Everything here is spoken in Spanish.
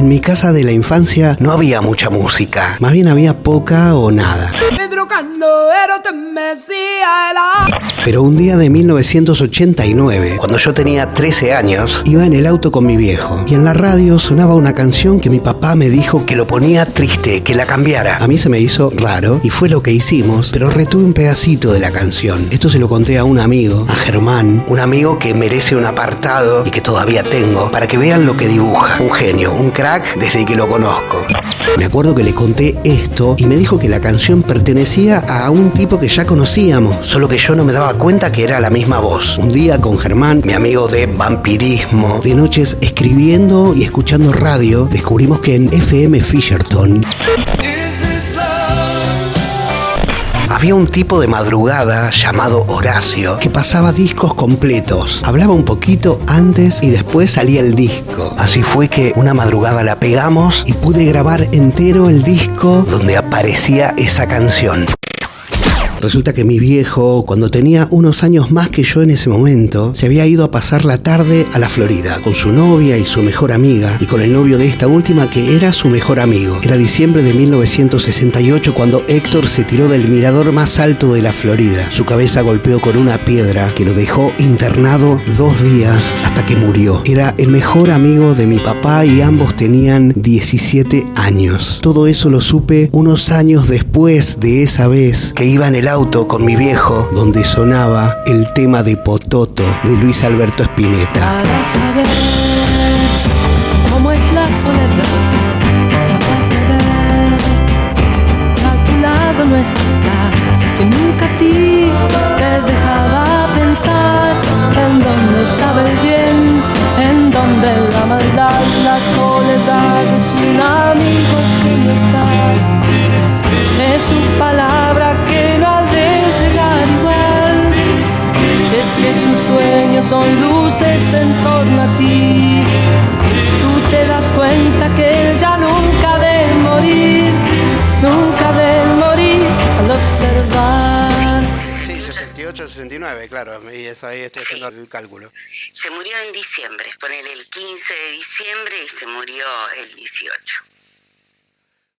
En mi casa de la infancia no había mucha música, más bien había poca o nada. Pero un día de 1989, cuando yo tenía 13 años, iba en el auto con mi viejo y en la radio sonaba una canción que mi papá me dijo que lo ponía triste, que la cambiara. A mí se me hizo raro y fue lo que hicimos, pero retuve un pedacito de la canción. Esto se lo conté a un amigo, a Germán, un amigo que merece un apartado y que todavía tengo, para que vean lo que dibuja. Un genio, un crack desde que lo conozco. Me acuerdo que le conté esto y me dijo que la canción pertenecía a un tipo que ya conocíamos, solo que yo no me daba cuenta que era la misma voz. Un día con Germán, mi amigo de vampirismo, de noches escribiendo y escuchando radio, descubrimos que en FM Fisherton había un tipo de madrugada llamado Horacio que pasaba discos completos. Hablaba un poquito antes y después salía el disco. Así fue que una madrugada la pegamos y pude grabar entero el disco donde aparecía esa canción. Resulta que mi viejo, cuando tenía unos años más que yo en ese momento, se había ido a pasar la tarde a la Florida con su novia y su mejor amiga y con el novio de esta última que era su mejor amigo. Era diciembre de 1968 cuando Héctor se tiró del mirador más alto de la Florida. Su cabeza golpeó con una piedra que lo dejó internado dos días hasta que murió. Era el mejor amigo de mi papá y ambos tenían 17 años. Todo eso lo supe unos años después de esa vez que iba en el auto con mi viejo donde sonaba el tema de Pototo de Luis Alberto Spinetta. Para saber cómo es la soledad, capaz de ver que a tu lado no está, que nunca te luces en torno a ti. Tú te das cuenta que él ya nunca de morir, nunca de morir al observar. Sí, 68, 69, claro, y eso ahí estoy haciendo el cálculo. Se murió en diciembre, ponele el 15 de diciembre y se murió el 18.